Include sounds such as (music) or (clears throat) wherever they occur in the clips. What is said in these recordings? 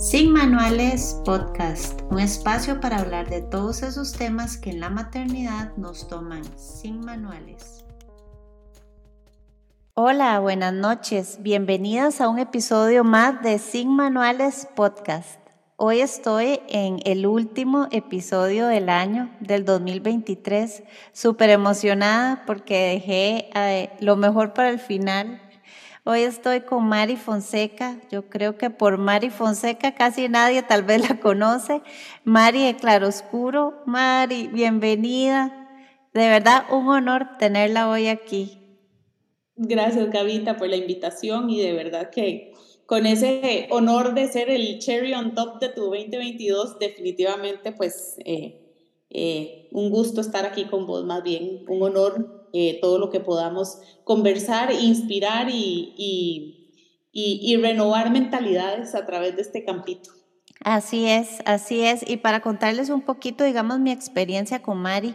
Sin Manuales Podcast, un espacio para hablar de todos esos temas que en la maternidad nos toman sin manuales. Hola, buenas noches. Bienvenidas a un episodio más de Sin Manuales Podcast. Hoy estoy en el último episodio del año del 2023, súper emocionada porque dejé eh, lo mejor para el final Hoy estoy con Mari Fonseca. Yo creo que por Mari Fonseca casi nadie tal vez la conoce. Mari de Claroscuro. Mari, bienvenida. De verdad, un honor tenerla hoy aquí. Gracias, Gavita, por la invitación y de verdad que con ese honor de ser el cherry on top de tu 2022, definitivamente pues eh, eh, un gusto estar aquí con vos, más bien un honor eh, todo lo que podamos conversar, inspirar y, y, renovar mentalidades a través de este campito. Así es, así es. Y para contarles un poquito, digamos, mi experiencia con Mari,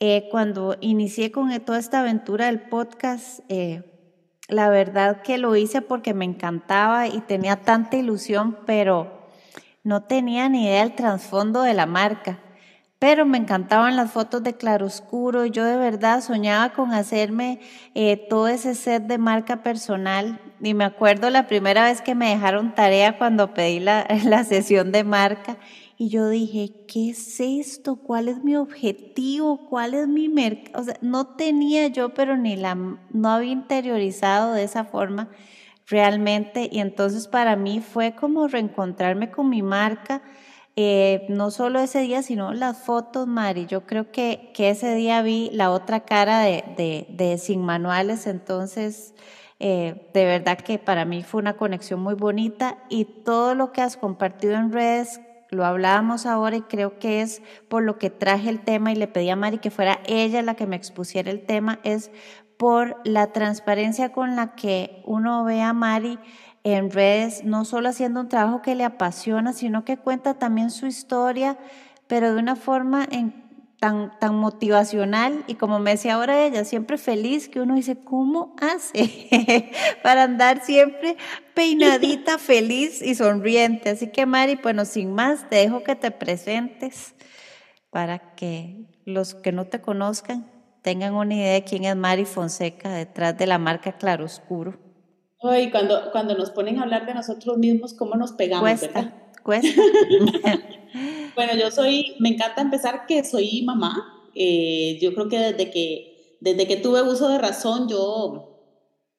eh, cuando inicié con toda esta aventura del podcast, eh, la verdad que lo hice porque me encantaba y tenía tanta ilusión, pero no tenía ni idea del trasfondo de la marca pero me encantaban las fotos de claroscuro. Yo de verdad soñaba con hacerme eh, todo ese set de marca personal. Y me acuerdo la primera vez que me dejaron tarea cuando pedí la, (laughs) la sesión de marca. Y yo dije, ¿qué es esto? ¿Cuál es mi objetivo? ¿Cuál es mi mercado? O sea, no tenía yo, pero ni la, no había interiorizado de esa forma realmente. Y entonces para mí fue como reencontrarme con mi marca eh, no solo ese día, sino las fotos, Mari. Yo creo que, que ese día vi la otra cara de, de, Sin Manuales, entonces eh, de verdad que para mí fue una conexión muy bonita y todo lo que has compartido en redes, lo hablábamos ahora y creo que es por lo que traje el tema y le pedí a Mari que fuera ella la que me expusiera el tema, es por la transparencia con la que uno ve a Mari en redes, no solo haciendo un trabajo que le apasiona, sino que cuenta también su historia, pero de una forma tan, tan motivacional y como me decía ahora ella, siempre feliz, que uno dice, ¿cómo hace (laughs) para andar siempre peinadita, (laughs) feliz y sonriente? Así que Mari, bueno, sin más, te dejo que te presentes para que los que no te conozcan tengan una idea de quién es Mari Fonseca detrás de la marca Claroscuro. Ay, cuando, cuando nos ponen a hablar de nosotros mismos, ¿cómo nos pegamos, cuesta, Cuesta. (laughs) bueno, yo soy, me encanta empezar que soy mamá. Eh, yo creo que desde que, desde que tuve uso de razón, yo,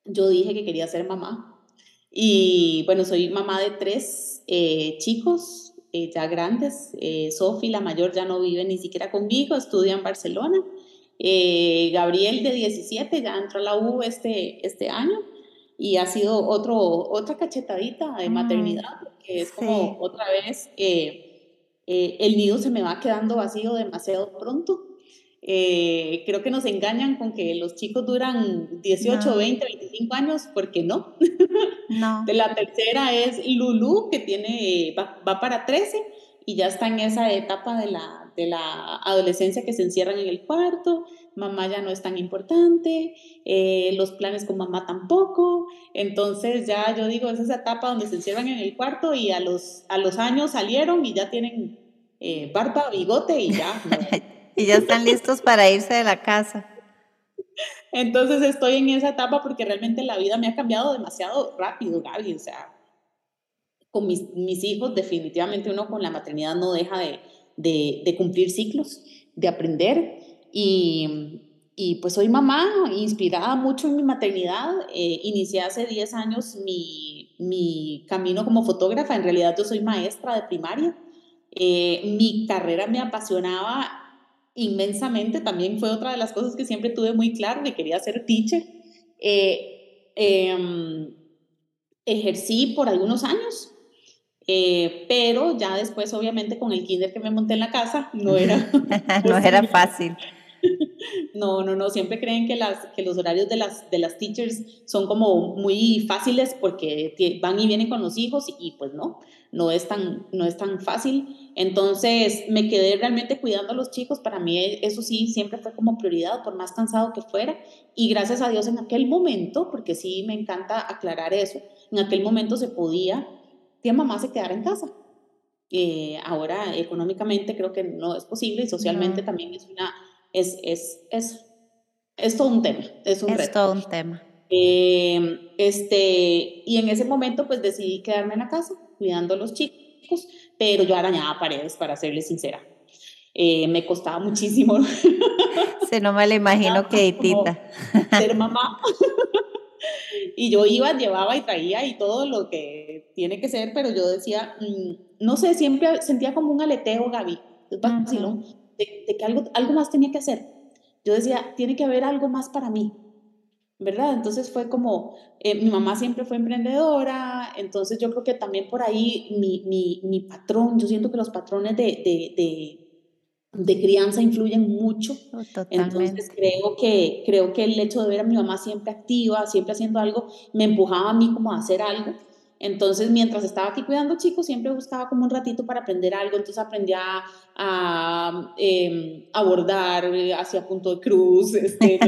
yo dije que quería ser mamá. Y bueno, soy mamá de tres eh, chicos eh, ya grandes. Sofi, la mayor, ya no vive ni siquiera conmigo, estudia en Barcelona. Gabriel, de 17, ya entró a la U este, este año y ha sido otro, otra cachetadita de mm, maternidad, porque es como otra vez eh, eh, el nido se me va quedando vacío demasiado pronto. Eh, creo que nos engañan con que los chicos duran 18, 20, 25 años, porque no. no. (laughs) De la tercera es Lulu, que tiene, va, va, para 13 y ya está en esa etapa de la, de la adolescencia que se encierran en el cuarto mamá ya no es tan importante, eh, los planes con mamá tampoco. Entonces ya yo digo, es esa etapa donde se encierran en el cuarto y a los, a los años salieron y ya tienen eh, barba, bigote y ya. (laughs) y ya están listos para irse de la casa. Entonces estoy en esa etapa porque realmente la vida me ha cambiado demasiado rápido, Gaby. O sea, con mis, mis hijos definitivamente uno con la maternidad no deja de, de, cumplir ciclos, de aprender y, y pues soy mamá, inspirada mucho en mi maternidad. Eh, inicié hace 10 años mi, mi, camino como fotógrafa. En realidad yo soy maestra de primaria. Eh, mi carrera me apasionaba inmensamente. También fue otra de las cosas que siempre tuve muy claro, que quería ser teacher. Eh, em, ejercí por algunos años, pero ya después, obviamente, con el kinder que me monté en la casa, no era... (laughs) no era fácil. (laughs) No, no, no, siempre creen que, las, que los horarios de las, de las teachers son como muy fáciles porque van y vienen con los hijos y, pues no, no es, tan, no es tan fácil. Entonces me quedé realmente cuidando a los chicos, para mí eso sí, siempre fue como prioridad, por más cansado que fuera. Y gracias a Dios en aquel momento, porque sí me encanta aclarar eso, en aquel momento se podía que mamá se quedara en casa. Eh, ahora económicamente creo que no es posible y socialmente también es una, es, es, es, es todo un tema, es un es todo un tema. Eh, este, y en ese momento pues decidí quedarme en la casa cuidando a los chicos, pero yo arañaba paredes, para serles sincera. Eh, me costaba muchísimo. (laughs) Se no me lo imagino que. Ser mamá. (laughs) (laughs) y yo iba, llevaba y traía y todo lo que tiene que ser, pero yo decía, mm, no sé, siempre sentía como un aleteo, Gaby, de, de, que algo, algo más tenía que hacer. Yo decía, tiene que haber algo más para mí, ¿verdad? Entonces fue como, eh, mi mamá siempre fue emprendedora, entonces yo creo que también por ahí mi, mi, mi patrón, yo siento que los patrones de, de de crianza influyen mucho. Oh, Entonces creo que, creo que el hecho de ver a mi mamá siempre activa, siempre haciendo algo, me empujaba a mí como a hacer algo. Entonces, mientras estaba aquí cuidando chicos, siempre buscaba como un ratito para aprender algo. Entonces aprendí a, a em, abordar hacia punto de cruz, este,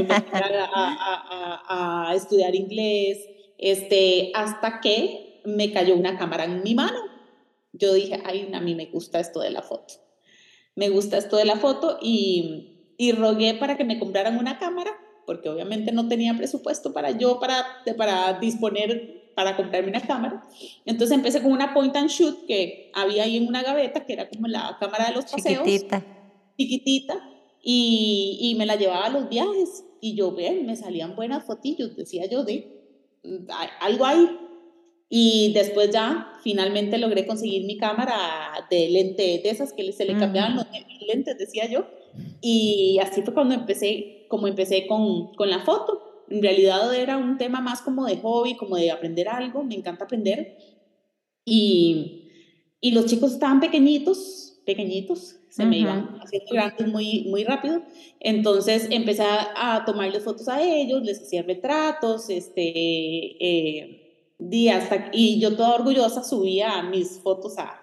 a, a, estudiar inglés, este, hasta que me cayó una cámara en mi mano. Yo dije, ay, a mí me gusta esto de la foto me gusta esto de la foto y, y rogué para que me compraran una cámara, porque obviamente no tenía presupuesto para yo, para, para disponer, para comprarme una cámara. Entonces empecé con una point and shoot que había ahí en una gaveta, que era como la cámara de los paseos. Chiquitita. Chiquitita. Y, y me la llevaba a los viajes. Y yo, ven, me salían buenas fotillos, decía yo, de algo ahí. Y después ya finalmente logré conseguir mi cámara de lente, de esas que se le cambiaban los lentes, decía yo. Y así fue cuando empecé, como empecé con, con la foto. En realidad era un tema más como de hobby, como de aprender algo, me encanta aprender. Y, y los chicos estaban pequeñitos, pequeñitos, se me iban haciendo grandes muy, muy rápido. Entonces empecé a, tomarles fotos a ellos, les hacía retratos, este, eh, hasta, y yo toda orgullosa subía mis fotos a,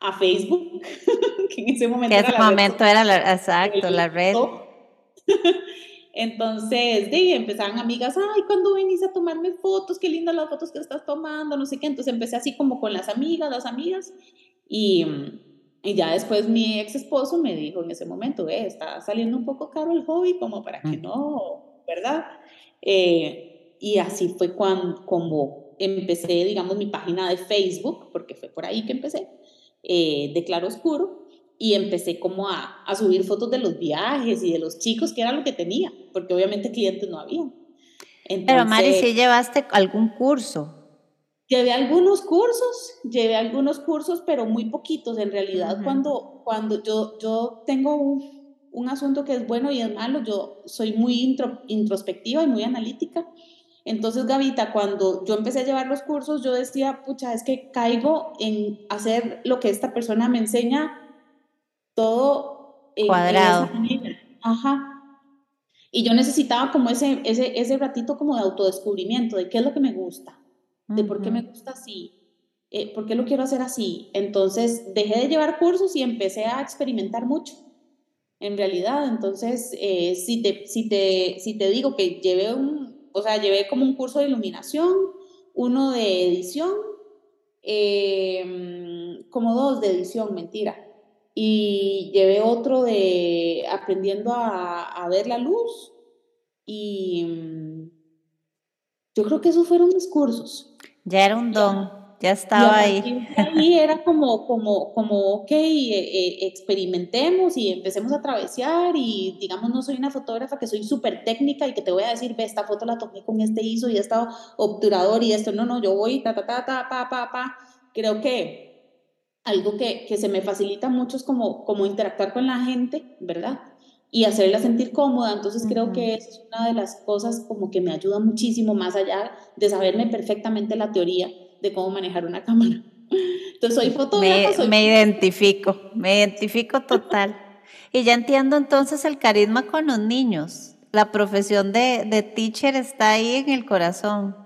a Facebook, (laughs) que en ese momento, era, la momento era la, exacto, la red. (laughs) Entonces, de, empezaban amigas, ay, cuando venís a tomarme fotos? Qué lindas las fotos que estás tomando, no sé qué. Entonces empecé así como con las amigas, las amigas. Y, y ya después mi ex esposo me dijo en ese momento, eh, está saliendo un poco caro el hobby, como para que no, ¿verdad? Eh, y así fue cuando, como empecé, digamos, mi página de Facebook, porque fue por ahí que empecé, eh, de Claro Oscuro, y empecé como a, a, subir fotos de los viajes y de los chicos, que era lo que tenía, porque obviamente clientes no había. Pero Mari, ¿sí llevaste algún curso? Llevé algunos cursos, llevé algunos cursos, pero muy poquitos. En realidad, cuando, cuando yo, yo tengo un, un, asunto que es bueno y es malo, yo soy muy introspectiva y muy analítica. Entonces, Gavita, cuando yo empecé a llevar los cursos, yo decía, pucha, es que caigo en hacer lo que esta persona me enseña todo en, cuadrado. Ajá. Y yo necesitaba como ese, ese, ese ratito como de autodescubrimiento, de qué es lo que me gusta, de por qué me gusta así, eh, por qué lo quiero hacer así. Entonces, dejé de llevar cursos y empecé a experimentar mucho en realidad. Entonces, eh, si, te, si, te, si te digo que llevé un, o sea, llevé como un curso de iluminación, uno de edición, em, como dos de edición, mentira. Y llevé otro de aprendiendo a, ver la luz. Y mm, yo creo que esos fueron mis cursos. Ya era un don. Ya estaba ahí. Ahí era como, como, como, ok, eh, eh, experimentemos y empecemos a travesear y digamos, no soy una fotógrafa que soy súper técnica y que te voy a decir, ve, esta foto la tomé con este ISO y este obturador y esto, no, no, yo voy, ta, ta, ta, ta, pa, pa, pa. Creo que algo que, que se me facilita mucho es como, como interactuar con la gente, ¿verdad? y hacerla sentir cómoda. Entonces creo que es una de las cosas como que me ayuda muchísimo más allá de saberme perfectamente la teoría de cómo manejar una cámara. Entonces soy fotógrafa. Me, me identifico, me identifico total. y ya entiendo entonces el carisma con los niños. La profesión de, de teacher está ahí en el corazón.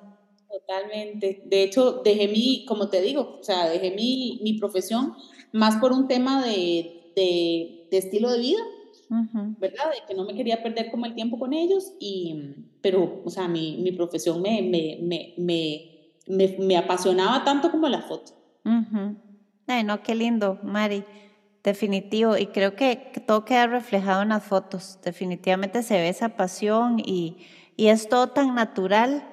Totalmente. De hecho, dejé mi, como te digo, o sea, dejé mi, mi profesión más por un tema de, de, de estilo de vida, ¿verdad? De que no me quería perder como el tiempo con ellos, y, pero, o sea, mi, mi profesión me, me, me, me me, apasionaba tanto como la foto. Ay, no, qué lindo, Mari. Definitivo. Y creo que todo queda reflejado en las fotos. Definitivamente se ve esa pasión y, y es todo tan natural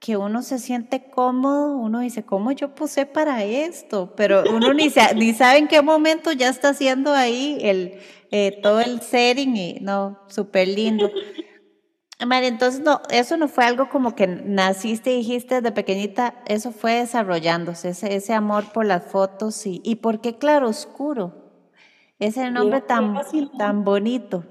que uno se siente cómodo, uno dice, ¿cómo yo puse para esto? Pero uno ni, ni sabe en qué momento ya está haciendo ahí el, eh, todo el setting y no, súper lindo. María, entonces no, eso no fue algo como que naciste y dijiste de pequeñita, eso fue desarrollándose, ese, ese amor por las fotos y, y por qué claro oscuro, ese nombre tan, tan bonito.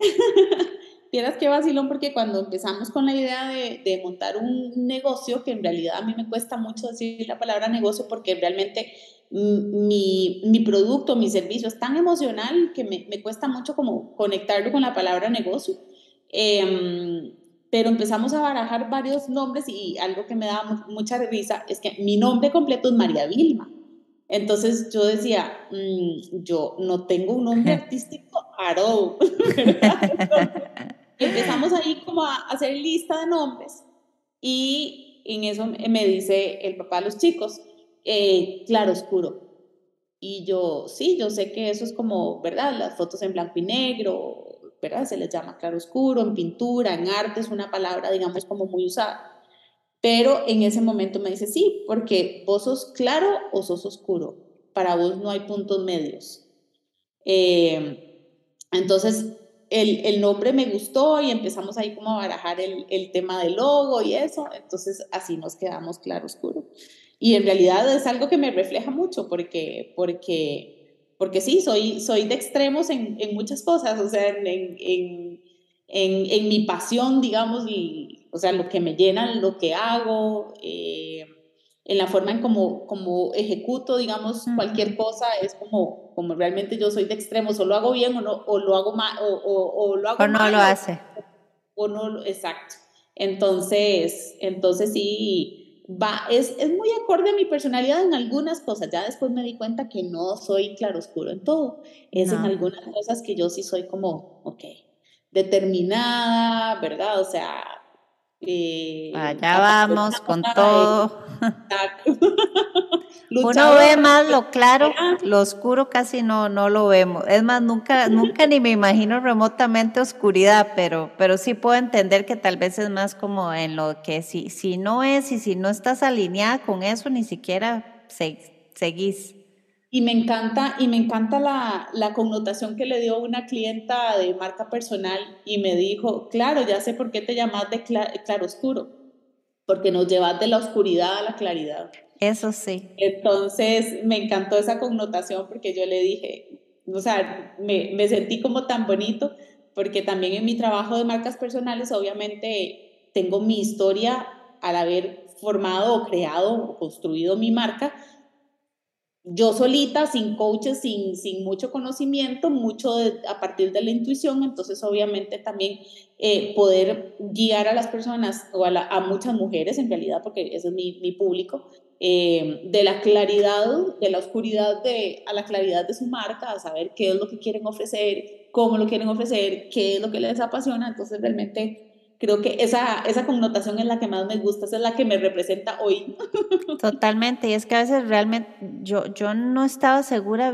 (laughs) Vieras qué vacilón, porque cuando empezamos con la idea de, de, montar un negocio, que en realidad a mí me cuesta mucho decir la palabra negocio, porque realmente mi, mi producto, mi servicio es tan emocional que me, me, cuesta mucho como conectarlo con la palabra negocio. Em, pero empezamos a barajar varios nombres y algo que me da mucha risa es que mi nombre completo es María Vilma. Entonces yo decía, mm, yo no tengo un nombre (laughs) artístico all. (laughs) empezamos ahí como a hacer lista de nombres y en eso me dice el papá de los chicos, eh, claro oscuro. Y yo, sí, yo sé que eso es como, ¿verdad? Las fotos en blanco y negro, ¿verdad? Se les llama claro oscuro, en pintura, en arte, es una palabra, digamos, como muy usada. Pero en ese momento me dice, sí, porque vos sos claro o sos oscuro. Para vos no hay puntos medios. Eh, entonces, el, el, nombre me gustó y empezamos ahí como a barajar el, el, tema del logo y eso, entonces así nos quedamos claro oscuro. Y en realidad es algo que me refleja mucho porque, porque, porque sí, soy, soy de extremos en, en muchas cosas, o sea, en, en, en mi pasión, digamos, y, o sea, lo que me llena, lo que hago. Eh, en la forma en como, como ejecuto, digamos, cualquier cosa, es como, como realmente yo soy de extremos, o lo hago bien o, no, o lo hago mal, o, o, o lo hago o no lo hace. O, no, exacto. Entonces, entonces sí, va, es, es muy acorde a mi personalidad en algunas cosas, ya después me di cuenta que no soy claroscuro en todo, es en algunas cosas que yo sí soy como, ok, determinada, ¿verdad? O sea, eh, Allá vamos con todo. (laughs) Uno ve más lo claro, lo oscuro casi no, no lo vemos. Es más, nunca, nunca ni me imagino remotamente oscuridad, pero, pero sí puedo entender que tal vez es más como en lo que si, si no es y si no estás alineada con eso, ni siquiera seguís. Y me encanta, y me encanta la, la, connotación que le dio una clienta de marca personal y me dijo, claro, ya sé por qué te llamas de claro oscuro, porque nos llevas de la oscuridad a la claridad. Eso sí. Entonces me encantó esa connotación porque yo le dije, o sea, me, me sentí como tan bonito, porque también en mi trabajo de marcas personales, obviamente, tengo mi historia al haber formado o creado o construido mi marca yo solita, sin coaches, sin, sin mucho conocimiento, mucho a partir de la intuición, entonces obviamente también eh, poder guiar a las personas o a, a, muchas mujeres en realidad, porque ese es mi, mi público, eh, de la claridad, de la oscuridad de, a la claridad de su marca, a saber qué es lo que quieren ofrecer, cómo lo quieren ofrecer, qué es lo que les apasiona, entonces realmente creo que esa, esa connotación es la que más me gusta, esa es la que me representa hoy. (laughs) Totalmente, y es que a veces realmente yo, yo no estaba segura,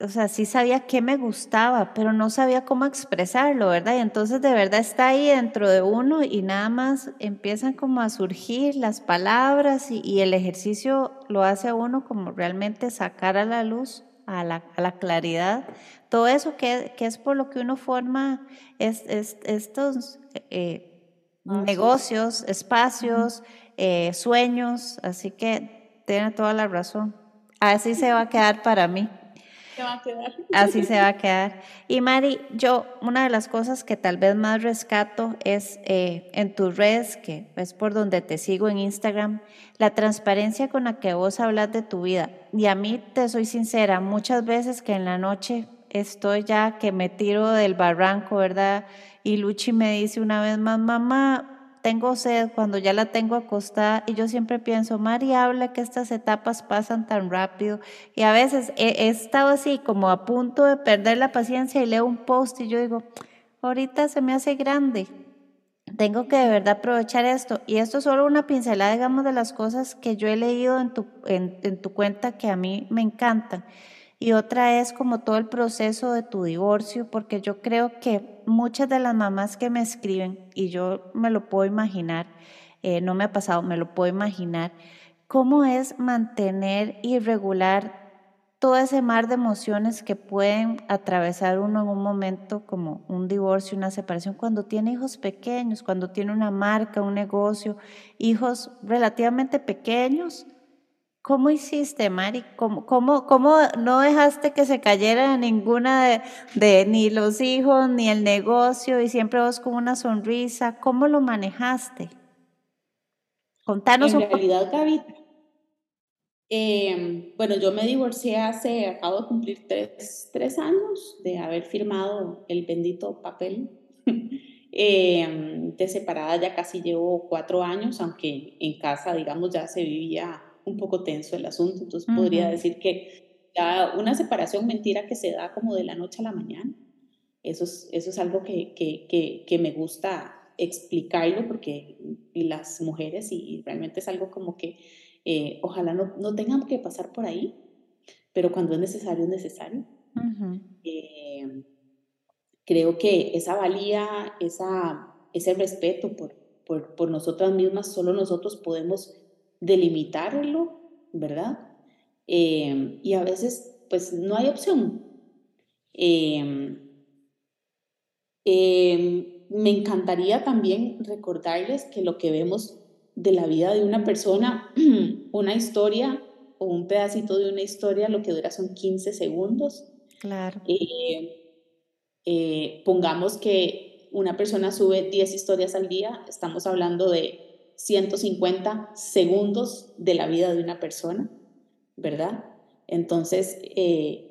o sea, sí sabía qué me gustaba, pero no sabía cómo expresarlo, ¿verdad? Y entonces de verdad está ahí dentro de uno y nada más empiezan como a surgir las palabras y, y el ejercicio lo hace a uno como realmente sacar a la luz, a la, a la claridad, todo eso que, que, es por lo que uno forma es, es, estos eh, ah, negocios, espacios, eh, sueños, así que tiene toda la razón. Así se va a quedar para mí. Así se va a quedar. Y Mari, yo una de las cosas que tal vez más rescato es eh, en tus redes, que es por donde te sigo en Instagram, la transparencia con la que vos hablas de tu vida. Y a mí, te soy sincera, muchas veces que en la noche estoy ya que me tiro del barranco, ¿verdad? Y Luchi me dice una vez más, mamá, tengo sed cuando ya la tengo acostada y yo siempre pienso, Mari, habla que estas etapas pasan tan rápido y a veces he, estado así como a punto de perder la paciencia y leo un post y yo digo, ahorita se me hace grande, tengo que de verdad aprovechar esto. Y esto es solo una pincelada, digamos, de las cosas que yo he leído en tu, en, tu cuenta que a mí me encantan. Y otra es como todo el proceso de tu divorcio, porque yo creo que muchas de las mamás que me escriben, y yo me lo puedo imaginar, eh, no me ha pasado, me lo puedo imaginar, cómo es mantener y regular todo ese mar de emociones que pueden atravesar uno en un momento como un divorcio, una separación, cuando tiene hijos pequeños, cuando tiene una marca, un negocio, hijos relativamente pequeños. ¿Cómo hiciste, Mari? ¿Cómo, cómo, cómo no dejaste que se cayera ninguna de, de, ni los hijos ni el negocio y siempre vos con una sonrisa? ¿Cómo lo manejaste? Contanos en realidad, Gaby, eh, bueno, yo me divorcié hace, acabo de cumplir tres, tres años de haber firmado el bendito papel. (laughs) eh, de separada ya casi llevo cuatro años, aunque en casa, digamos, ya se vivía un poco tenso el asunto, entonces podría decir que ya una separación mentira que se da como de la noche a la mañana. Eso es, eso es algo que, que, que, que me gusta explicarlo porque las mujeres y realmente es algo como que eh, ojalá no, no tengan que pasar por ahí, pero cuando es necesario, es necesario. Eh, creo que esa valía, esa, ese respeto por, por, por, nosotras mismas, solo nosotros podemos delimitarlo, ¿verdad? Eh, y a veces, pues no hay opción. me encantaría también recordarles que lo que vemos de la vida de una persona, (clears throat) una historia o un pedacito de una historia, lo que dura son 15 segundos. Claro. Eh, eh, pongamos que una persona sube 10 historias al día, estamos hablando de 150 segundos de la vida de una persona, ¿verdad? Entonces, eh,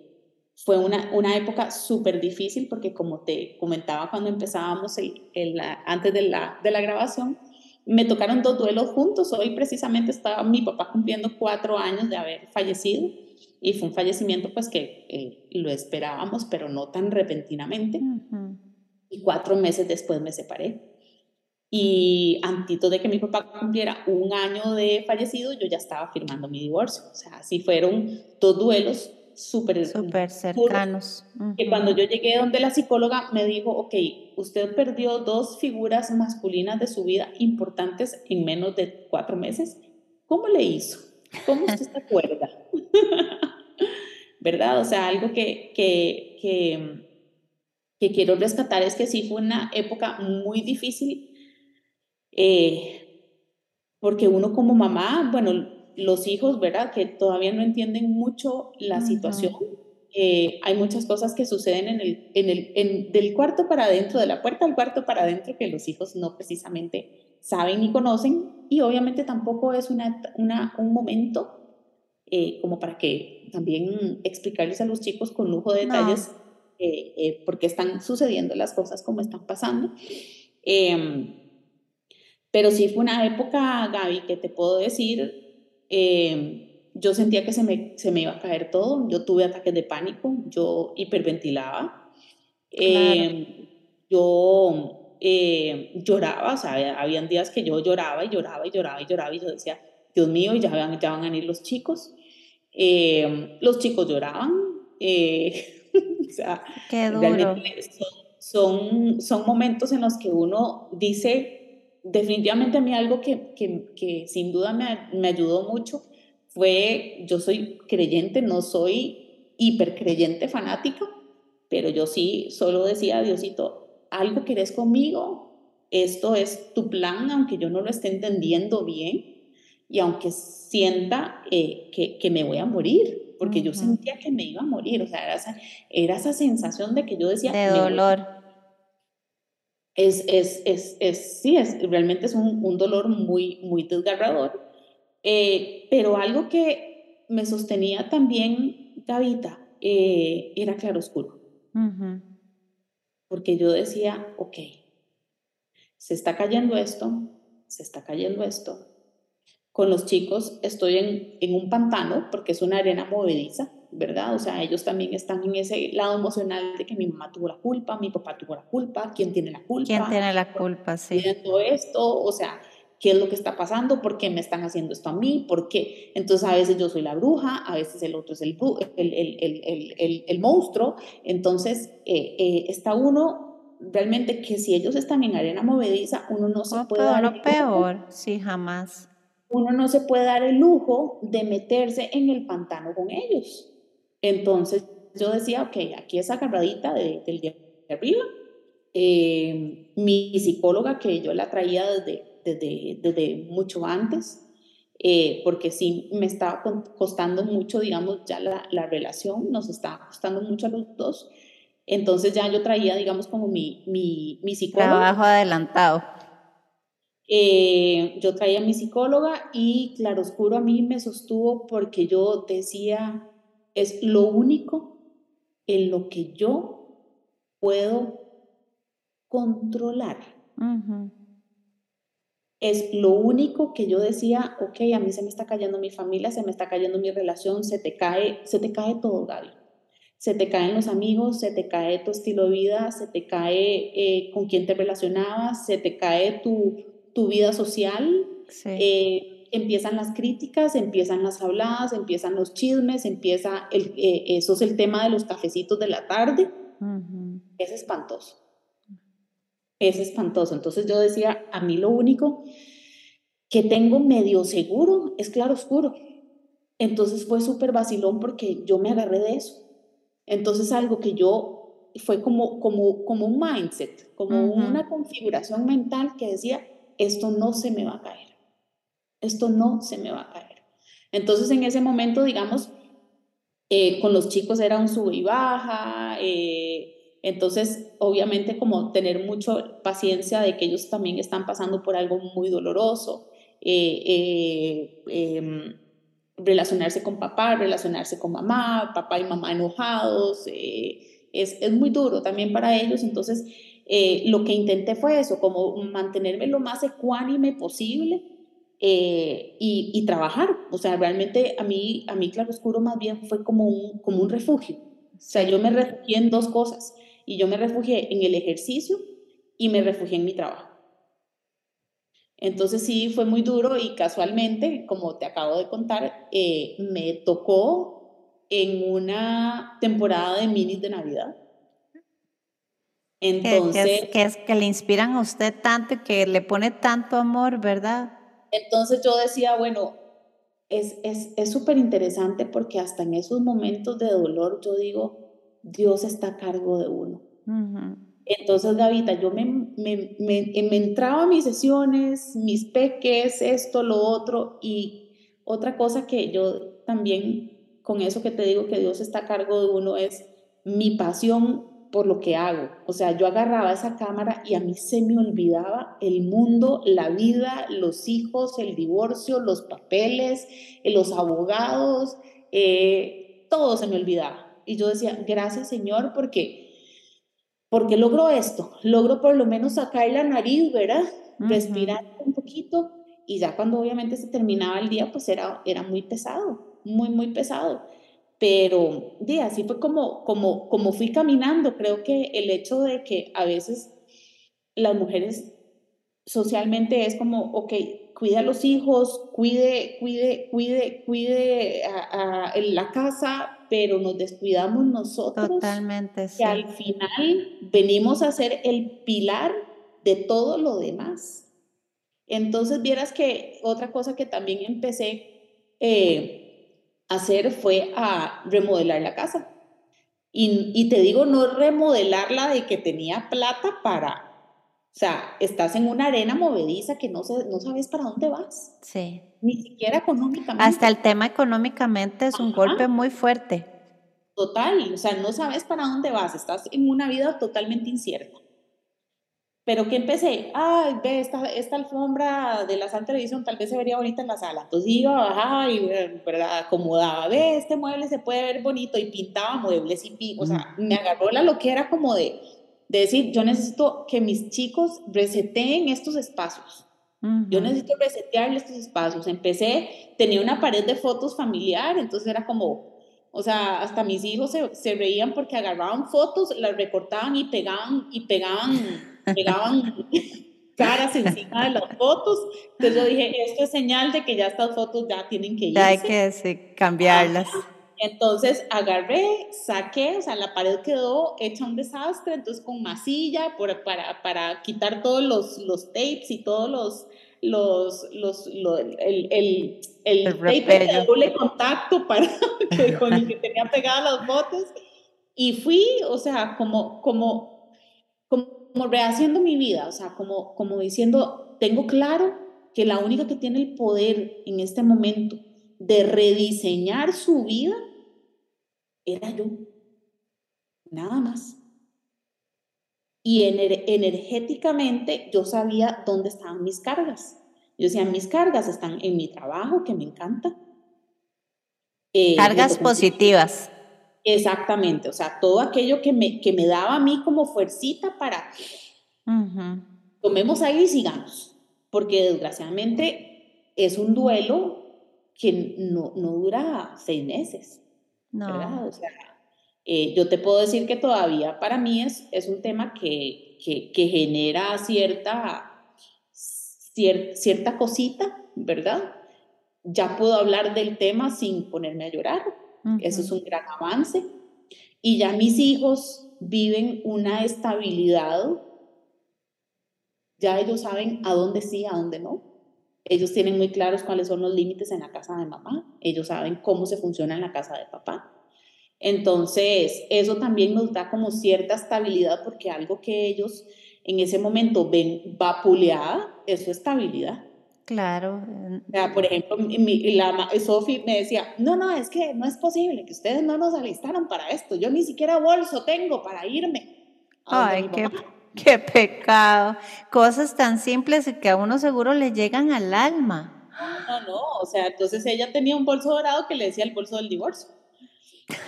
fue una, una época súper difícil porque como te comentaba cuando empezábamos el, el, antes de la, de la grabación, me tocaron dos duelos juntos. Hoy precisamente estaba mi papá cumpliendo cuatro años de haber fallecido y fue un fallecimiento pues que eh, lo esperábamos, pero no tan repentinamente. Y cuatro meses después me separé. Y antes de que mi papá cumpliera un año de fallecido, yo ya estaba firmando mi divorcio. O sea, así fueron dos duelos súper super cercanos. Que cuando yo llegué donde la psicóloga me dijo, ok, usted perdió dos figuras masculinas de su vida importantes en menos de cuatro meses. ¿Cómo le hizo? ¿Cómo usted se acuerda? (laughs) ¿Verdad? O sea, algo que, que, que, que, quiero rescatar es que sí fue una época muy difícil, eh, porque uno como mamá, bueno, los hijos, ¿verdad? Que todavía no entienden mucho la situación. Eh, hay muchas cosas que suceden en el, en el, en, del cuarto para adentro, de la puerta al cuarto para adentro, que los hijos no precisamente saben ni conocen. Y obviamente tampoco es una, una un momento eh, como para que también explicarles a los chicos con lujo de detalles eh, por qué están sucediendo las cosas como están pasando. Em, pero sí fue una época, Gaby, que te puedo decir, eh, yo sentía que se me, se me iba a caer todo, yo tuve ataques de pánico, yo hiperventilaba, eh, yo eh, lloraba, o sea, habían días que yo lloraba y lloraba y lloraba y lloraba y yo decía, Dios mío, ya van, ya van a venir los chicos. los chicos lloraban, (laughs) o sea, Qué duro. son, son momentos en los que uno dice, definitivamente a mí algo que, que, que sin duda me, me, ayudó mucho fue, yo soy creyente, no soy hipercreyente fanática, pero yo sí solo decía, Diosito, algo querés conmigo, esto es tu plan, aunque yo no lo esté entendiendo bien y aunque sienta eh, que, que, me voy a morir, porque yo sentía que me iba a morir, o sea, era esa, era esa sensación de que yo decía... De dolor es, es, es, es, sí, es, realmente es un, un dolor muy, muy desgarrador. Eh, pero algo que me sostenía también, Gavita, eh, era claroscuro. Porque yo decía, ok, se está cayendo esto, se está cayendo esto. Con los chicos estoy en, en un pantano porque es una arena movediza, ¿verdad? O sea, ellos también están en ese lado emocional de que mi mamá tuvo la culpa, mi papá tuvo la culpa, ¿quién tiene la culpa? ¿Quién tiene la culpa? Sí. Todo esto, o sea, ¿qué es lo que está pasando? ¿Por qué me están haciendo esto a mí? ¿Por qué? Entonces a veces yo soy la bruja, a veces el otro es el, el, el, el, el monstruo. Entonces eh, eh, está uno realmente que si ellos están en arena movediza, uno no se puede dar... Lo peor, sí, jamás uno no se puede dar el lujo de meterse en el pantano con ellos. Entonces yo decía, ok, aquí es agarradita del día de arriba. Eh, mi psicóloga, que yo la traía desde, desde, desde mucho antes, eh, porque sí me estaba costando mucho, digamos, ya la, la, relación, nos estaba costando mucho a los dos. Entonces ya yo traía, digamos, como mi, mi, mi psicóloga. Trabajo adelantado. Eh, yo traía a mi psicóloga y Claroscuro a mí me sostuvo porque yo decía, es lo único en lo que yo puedo controlar. Es lo único que yo decía, ok, a mí se me está cayendo mi familia, se me está cayendo mi relación, se te cae, se te cae todo, Gaby. Se te caen los amigos, se te cae tu estilo de vida, se te cae eh, con quién te relacionabas, se te cae tu, tu vida social, eh, empiezan las críticas, empiezan las habladas, empiezan los chismes, empieza, el, eh, eso es el tema de los cafecitos de la tarde. Es espantoso. Es espantoso. Entonces yo decía, a mí lo único que tengo medio seguro es claro oscuro. Entonces fue súper vacilón porque yo me agarré de eso. Entonces algo que yo fue como, como, como un mindset, como una configuración mental que decía, esto no se me va a caer, esto no se me va a caer. Entonces en ese momento, digamos, eh, con los chicos era un sube y baja, eh, entonces obviamente como tener mucha paciencia de que ellos también están pasando por algo muy doloroso, eh, em, relacionarse con papá, relacionarse con mamá, papá y mamá enojados, es, es muy duro también para ellos, entonces eh, lo que intenté fue eso, como mantenerme lo más ecuánime posible eh, y, trabajar. O sea, realmente a mí, a mí Claro Oscuro más bien fue como un, como un refugio. O sea, yo me refugié en dos cosas y yo me refugié en el ejercicio y me refugié en mi trabajo. Entonces sí, fue muy duro y casualmente, como te acabo de contar, eh, me tocó en una temporada de minis de Navidad entonces, que, es, que, le inspiran a usted tanto y que le pone tanto amor, ¿verdad? Entonces yo decía, bueno, es súper es, interesante porque hasta en esos momentos de dolor yo digo, Dios está a cargo de uno. Entonces, Gavita, yo me, me, me, me, entraba a mis sesiones, mis peques, esto, lo otro, y otra cosa que yo también, con eso que te digo que Dios está a cargo de uno, es mi pasión por lo que hago. O sea, yo agarraba esa cámara y a mí se me olvidaba el mundo, la vida, los hijos, el divorcio, los papeles, eh, los abogados, eh, todo se me olvidaba. Y yo decía, gracias Señor, porque, porque logro esto, logro por lo menos sacar la nariz, ¿verdad? Respirar un poquito y ya cuando obviamente se terminaba el día, pues era, era muy pesado, muy, muy pesado. Pero de así fue como, como, como fui caminando. Creo que el hecho de que a veces las mujeres socialmente es como, ok, cuida a los hijos, cuide, cuide, cuide, cuide a, la casa, pero nos descuidamos nosotros. Totalmente, sí. Que al final venimos a ser el pilar de todo lo demás. Entonces, vieras que otra cosa que también empecé eh, hacer fue a remodelar la casa. Y, te digo, no remodelarla de que tenía plata para, o sea, estás en una arena movediza que no, no sabes para dónde vas. Sí. Ni siquiera económicamente. Hasta el tema económicamente es un golpe muy fuerte. Total, o sea, no sabes para dónde vas, estás en una vida totalmente incierta. Pero que empecé, ay, ve, esta, esta alfombra de la Santa Televisión tal vez se vería bonita en la sala. Entonces iba, bajaba y, ¿verdad? Acomodaba, ve, este mueble se puede ver bonito y pintaba muebles y, o sea, me agarró la lo que era como de, de decir, yo necesito que mis chicos reseteen estos espacios. Yo necesito resetear estos espacios. Empecé, tenía una pared de fotos familiar, entonces era como, O sea, hasta mis hijos se, se reían porque agarraban fotos, las recortaban y pegaban, y pegaban, pegaban caras encima de las fotos. Entonces yo dije, esto es señal de que ya estas fotos ya tienen que irse. Ya hay que cambiarlas. Entonces agarré, saqué, o sea, la pared quedó hecha un desastre, entonces con masilla por, para, para quitar todos los, los tapes y todos los, los, los, el, el, el, tape de doble contacto para (laughs) que, con el que tenía pegadas las fotos. Y fui, o sea, como, como, como rehaciendo mi vida, o sea, como, como diciendo, tengo claro que la única que tiene el poder en este momento de rediseñar su vida era yo. Nada más. Y energéticamente yo sabía dónde estaban mis cargas. Yo decía, mis cargas están en mi trabajo, que me encanta. Eh, cargas positivas. Exactamente, o sea, todo aquello que me, que me daba a mí como fuercita para tomemos aire y sigamos, porque desgraciadamente es un duelo que no, no dura seis meses. No. O sea, eh, yo te puedo decir que todavía para mí es, es un tema que, que, que genera cierta, cierta cosita, ¿verdad? Ya puedo hablar del tema sin ponerme a llorar. Eso es un gran avance. Y ya mis hijos viven una estabilidad. Ya ellos saben a dónde sí, a dónde no. Ellos tienen muy claros cuáles son los límites en la casa de mamá. Ellos saben cómo se funciona en la casa de papá. Entonces, eso también nos da como cierta estabilidad porque algo que ellos en ese momento ven vapuleada es su estabilidad. Claro. O sea, por ejemplo, mi, la, Sophie me decía, no, no, es que no es posible que ustedes no nos alistaron para esto. Yo ni siquiera bolso tengo para irme. Ay, qué, (laughs) qué pecado. Cosas tan simples que a uno seguro le llegan al alma. No, no, o sea, entonces ella tenía un bolso dorado que le decía el bolso del divorcio.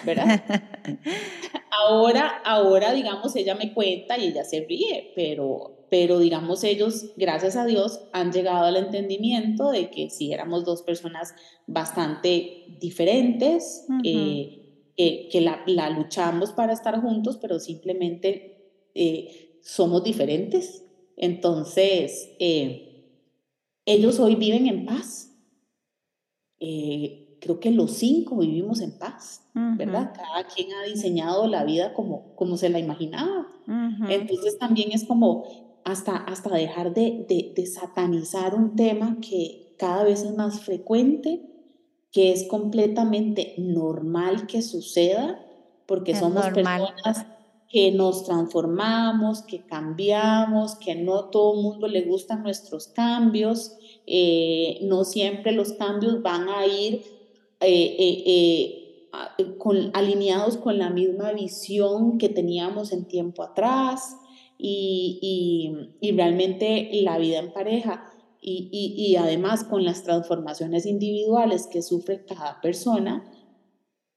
¿Verdad? (laughs) ahora, ahora, digamos, ella me cuenta y ella se ríe, pero, pero digamos, ellos, gracias a Dios, han llegado al entendimiento de que si éramos dos personas bastante diferentes, eh, que la, la, luchamos para estar juntos, pero simplemente eh, somos diferentes. Entonces, eh, ellos hoy viven en paz creo que los cinco vivimos en paz, ¿verdad? Cada quien ha diseñado la vida como, como se la imaginaba. Entonces también es como hasta, hasta dejar de, de, satanizar un tema que cada vez es más frecuente, que es completamente normal que suceda, porque somos personas que nos transformamos, que cambiamos, que no todo el mundo le gustan nuestros cambios, eh, no siempre los cambios van a ir eh, eh, eh, con, alineados con la misma visión que teníamos en tiempo atrás y, y, realmente la vida en pareja y, y, además con las transformaciones individuales que sufre cada persona,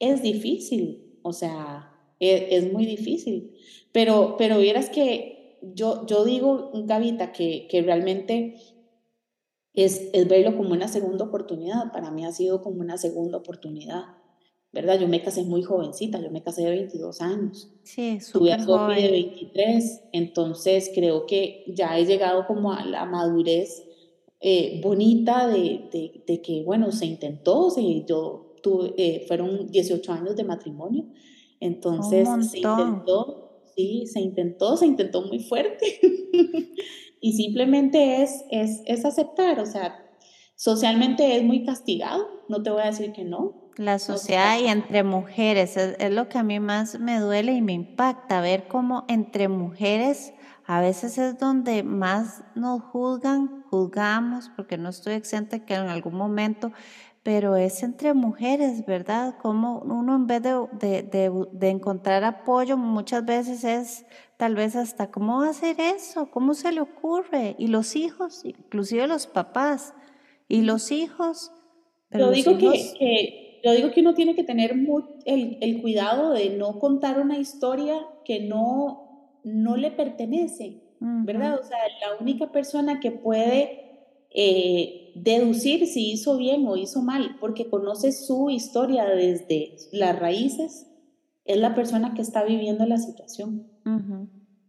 es difícil, o sea, es, es muy difícil. Pero, pero vieras que yo, yo digo, Gavita, que, que realmente es, es verlo como una segunda oportunidad. Para mí ha sido como una segunda oportunidad. ¿Verdad? Yo me casé muy jovencita, yo me casé de 22 años. Sí, Tuve a de 23, entonces creo que ya he llegado como a la madurez eh, bonita de, de, de, que, bueno, se intentó, se, yo tuve, eh, fueron 18 años de matrimonio, entonces se intentó, sí, se intentó, se intentó muy fuerte. (laughs) y simplemente es, es, es aceptar, o sea, socialmente es muy castigado, no te voy a decir que no. La sociedad y entre mujeres es, es, lo que a mí más me duele y me impacta, ver cómo entre mujeres a veces es donde más nos juzgan, juzgamos, porque no estoy exenta que en algún momento pero es entre mujeres, ¿verdad? Como uno en vez de, encontrar apoyo muchas veces es tal vez hasta, ¿cómo va a hacer eso? ¿Cómo se le ocurre? Y los hijos, inclusive los papás, y los hijos. Yo digo, Que, yo digo que uno tiene que tener el, cuidado de no contar una historia que no, no le pertenece, ¿verdad? O sea, la única persona que puede eh, deducir si hizo bien o hizo mal, porque conoce su historia desde las raíces, es la persona que está viviendo la situación.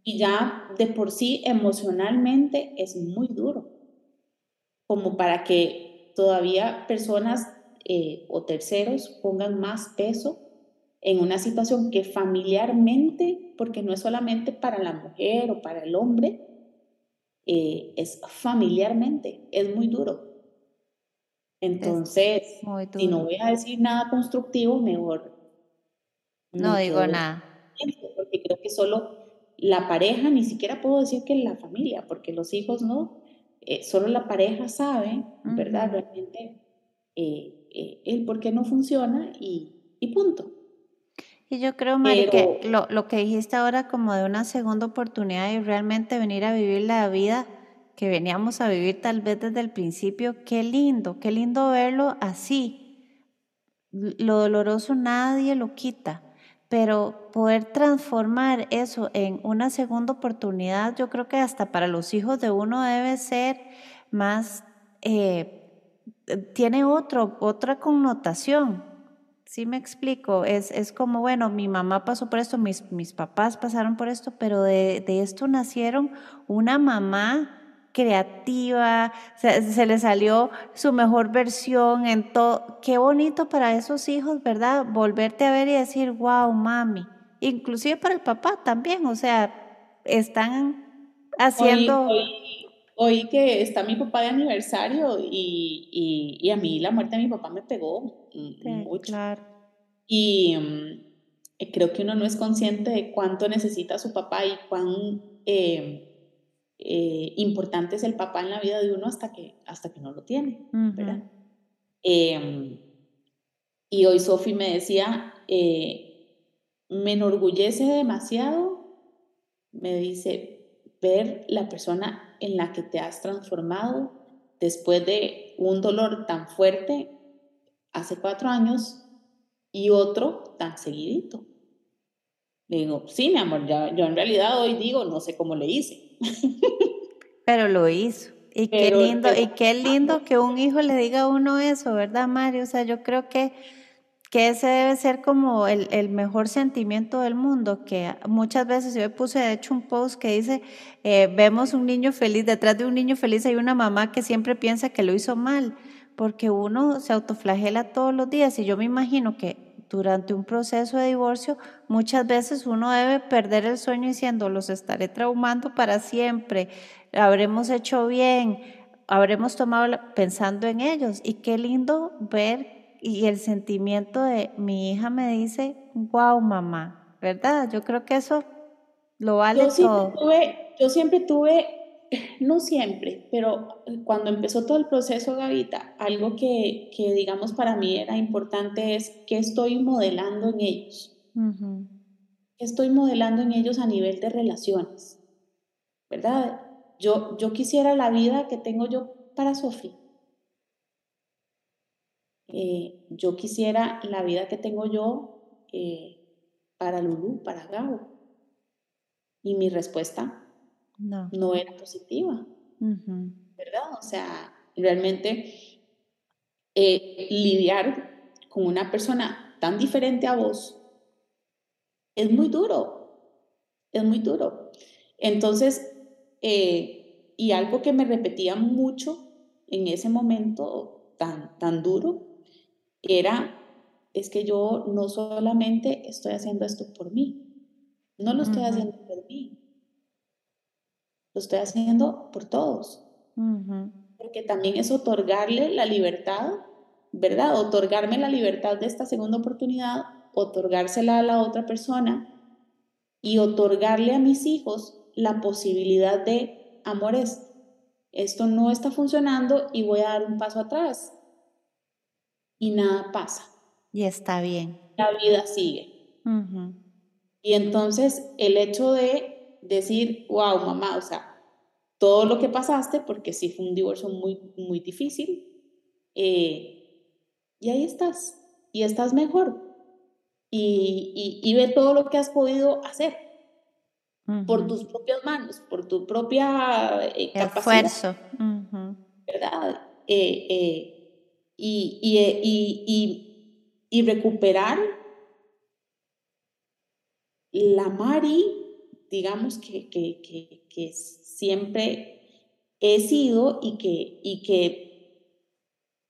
Y ya de por sí emocionalmente es muy duro, como para que todavía personas eh, o terceros pongan más peso en una situación que familiarmente, porque no es solamente para la mujer o para el hombre, eh, es familiarmente, es muy duro. Entonces, si no voy a decir nada constructivo, mejor. No digo nada. Porque creo que solo la pareja, ni siquiera puedo decir que la familia, porque los hijos no, eh, solo la pareja sabe, ¿verdad? Realmente eh, el por qué no funciona y, y punto. Y yo creo, Mari, que lo, lo, que dijiste ahora como de una segunda oportunidad y realmente venir a vivir la vida que veníamos a vivir tal vez desde el principio, qué lindo, qué lindo verlo así. Lo doloroso nadie lo quita, pero poder transformar eso en una segunda oportunidad, yo creo que hasta para los hijos de uno debe ser más, eh, tiene otro, otra connotación Sí me explico, es, es, como, bueno, mi mamá pasó por esto, mis, mis papás pasaron por esto, pero de, de esto nacieron una mamá creativa, se, se, le salió su mejor versión en todo. Qué bonito para esos hijos, ¿verdad? Volverte a ver y decir, wow, mami. Inclusive para el papá también, o sea, están haciendo... Hoy, que está mi papá de aniversario y, y, y, a mí la muerte de mi papá me pegó mucho. Y mm, creo que uno no es consciente de cuánto necesita su papá y cuán eh, eh, importante es el papá en la vida de uno hasta que, hasta que no lo tiene, ¿verdad? Em, y hoy Sofi me decía, eh, me enorgullece demasiado, me dice, ver la persona en la que te has transformado después de un dolor tan fuerte hace cuatro años y otro tan seguidito. Le digo, sí, mi amor, yo en realidad hoy digo, no sé cómo le hice. (laughs) Pero lo hizo. Y qué lindo, y qué lindo que un hijo le diga a uno eso, ¿verdad, Mario? O sea, yo creo que, que ese debe ser como el, el mejor sentimiento del mundo, que muchas veces yo puse, de hecho, un post que dice, eh, vemos un niño feliz, detrás de un niño feliz hay una mamá que siempre piensa que lo hizo mal porque uno se autoflagela todos los días. Y yo me imagino que durante un proceso de divorcio muchas veces uno debe perder el sueño diciendo los estaré traumando para siempre, habremos hecho bien, habremos tomado pensando en ellos y qué lindo ver y el sentimiento de mi hija me dice, wow mamá, ¿verdad? Yo creo que eso lo vale todo. yo siempre tuve (laughs) no siempre, pero cuando empezó todo el proceso, Gavita, algo que, digamos para mí era importante es que estoy modelando en ellos. Estoy modelando en ellos a nivel de relaciones, ¿verdad? Yo, yo quisiera la vida que tengo yo para Sofía. Eh, yo quisiera la vida que tengo yo eh, para Lulu, para Gabo. Y mi respuesta no, era positiva, ¿verdad? O sea, realmente eh, lidiar con una persona tan diferente a vos es muy duro, es muy duro. Entonces, y algo que me repetía mucho en ese momento tan, tan duro era, es que yo no solamente estoy haciendo esto por mí, no lo estoy haciendo por mí, lo estoy haciendo por todos. Porque también es otorgarle la libertad, ¿verdad? Otorgarme la libertad de esta segunda oportunidad, otorgársela a la otra persona y otorgarle a mis hijos la posibilidad de, amores, esto no está funcionando y voy a dar un paso atrás. Y nada pasa. Y está bien. La vida sigue. Y entonces el hecho de decir, wow, mamá, o sea, todo lo que pasaste, porque sí fue un divorcio muy, muy difícil, eh, y ahí estás, y estás mejor, y, y, ve todo lo que has podido hacer por tus propias manos, por tu propia eh, capacidad. Esfuerzo. ¿Verdad? Y, y, recuperar la Mari, digamos que, que, que, que siempre he sido y que, y que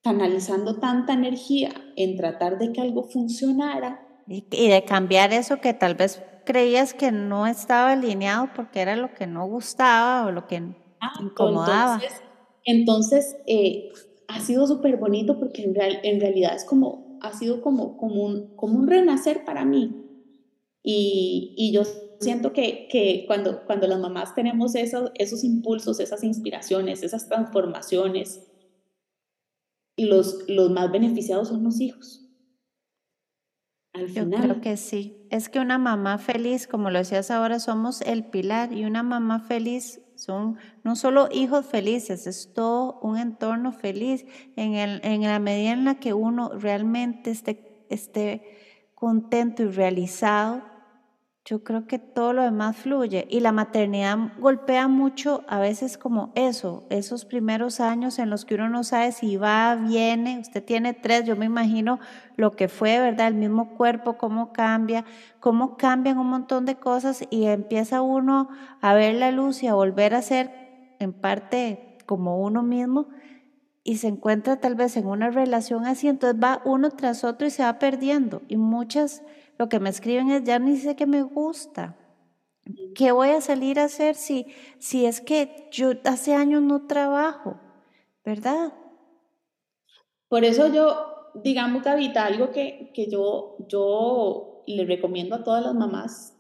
canalizando tanta energía en tratar de que algo funcionara. Y, de cambiar eso que tal vez creías que no estaba alineado porque era lo que no gustaba o lo que ah, incomodaba. Entonces, eh, ha sido súper bonito porque en, en, realidad es como, ha sido como, como, un, como un renacer para mí. Y, y yo siento que, que, cuando, cuando las mamás tenemos esos, esos impulsos, esas inspiraciones, esas transformaciones, los, los más beneficiados son los hijos. Al final. Yo creo que sí. Es que una mamá feliz, como lo decías ahora, somos el pilar y una mamá feliz son no solo hijos felices, es todo un entorno feliz en, el, en la medida en la que uno realmente esté, esté contento y realizado yo creo que todo lo demás fluye. Y la maternidad golpea mucho a veces como eso, esos primeros años en los que uno no sabe si va, viene, usted tiene tres, yo me imagino lo que fue, ¿verdad? El mismo cuerpo, cómo cambia, cómo cambian un montón de cosas y empieza uno a ver la luz y a volver a ser en parte como uno mismo y se encuentra tal vez en una relación así, entonces va uno tras otro y se va perdiendo. Y muchas lo que me escriben es, ya ni sé qué me gusta. ¿Qué voy a salir a hacer si, si es que yo hace años no trabajo? ¿Verdad? Por eso yo, digamos, Gavita, algo que, que yo, yo le recomiendo a todas las mamás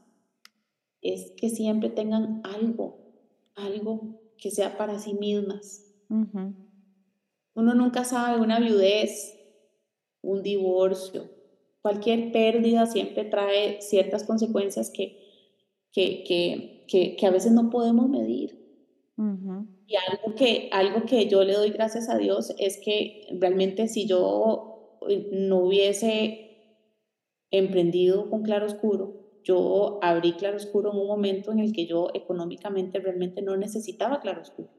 es que siempre tengan algo, algo que sea para sí mismas. Uno nunca sabe una viudez, un divorcio, cualquier pérdida siempre trae ciertas consecuencias que, que, que, que, a veces no podemos medir. Y algo que, algo que yo le doy gracias a Dios es que realmente si yo eh, no hubiese emprendido con Claro Oscuro, yo abrí Claro Oscuro en un momento en el que yo económicamente realmente no necesitaba Claro Oscuro.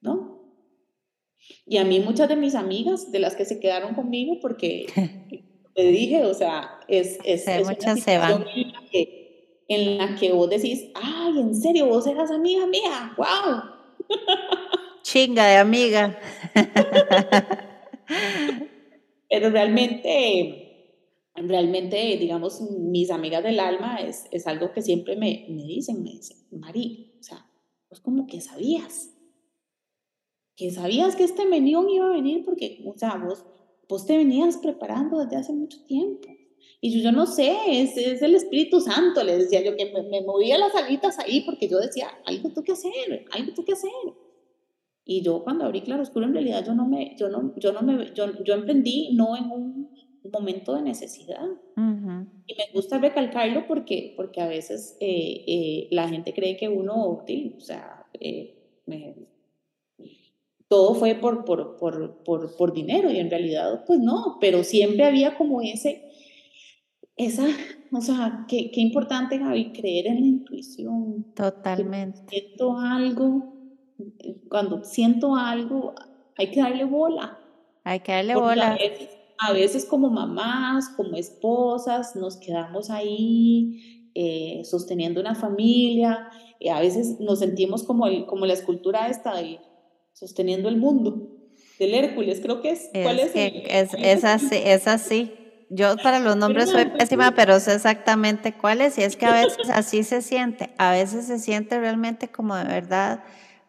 ¿No? Y a mí muchas de mis amigas, de las que se quedaron conmigo, porque (laughs) te dije, o sea, es, es, muchas se van. En, la que, en la que vos decís, ay, en serio, vos eras amiga mía, wow. (laughs) Chinga de amiga. (laughs) Pero realmente, realmente, digamos, mis amigas del alma es, es algo que siempre me, me dicen, me dicen, Mari, o sea, pues como que sabías que sabías que este menión iba a venir porque, o sea, vos, vos te venías preparando desde hace mucho tiempo. Y yo, yo no sé, es, es, el Espíritu Santo, le decía yo, que me, movía las alitas ahí porque yo decía, algo tengo que hacer, algo tengo que hacer. Y yo cuando abrí Claroscuro, en realidad yo no me, yo no, yo no me, yo, yo emprendí no en un momento de necesidad. Y me gusta recalcarlo porque, porque a veces eh, eh, la gente cree que uno, o sea, eh, me, todo fue por, por, por, por, por dinero y en realidad pues no, pero siempre había como ese, esa, o sea, qué, qué importante Gaby, creer en la intuición. Totalmente. siento algo, cuando siento algo, hay que darle bola. Hay que darle bola. A veces, como mamás, como esposas, nos quedamos ahí eh, sosteniendo una familia, a veces nos sentimos como, el, como la escultura esta de sosteniendo el mundo, del Hércules, creo que es. ¿Cuál es? es, así, es así. Yo para los nombres soy pésima, pero sé exactamente cuál es. Y es que a veces (laughs) así se siente. A veces se siente realmente como de verdad,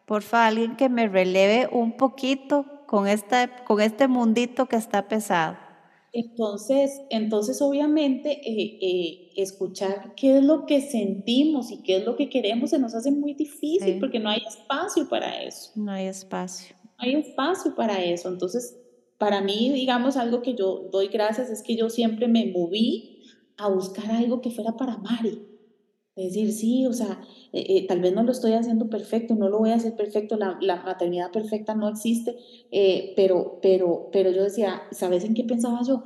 por favor, alguien que me releve un poquito con, esta, con este mundito que está pesado. Entonces, entonces obviamente eh, eh, escuchar qué es lo que sentimos y qué es lo que queremos se nos hace muy difícil porque no hay espacio para eso. No hay espacio. No hay espacio para eso. Entonces, para mí, digamos, algo que yo doy gracias es que yo siempre me moví a buscar algo que fuera para Mari. Es decir, sí, o sea, eh, eh, tal vez no lo estoy haciendo perfecto, no lo voy a hacer perfecto, la, la maternidad perfecta no existe, eh, pero, pero, pero yo decía, ¿sabes en qué pensaba yo?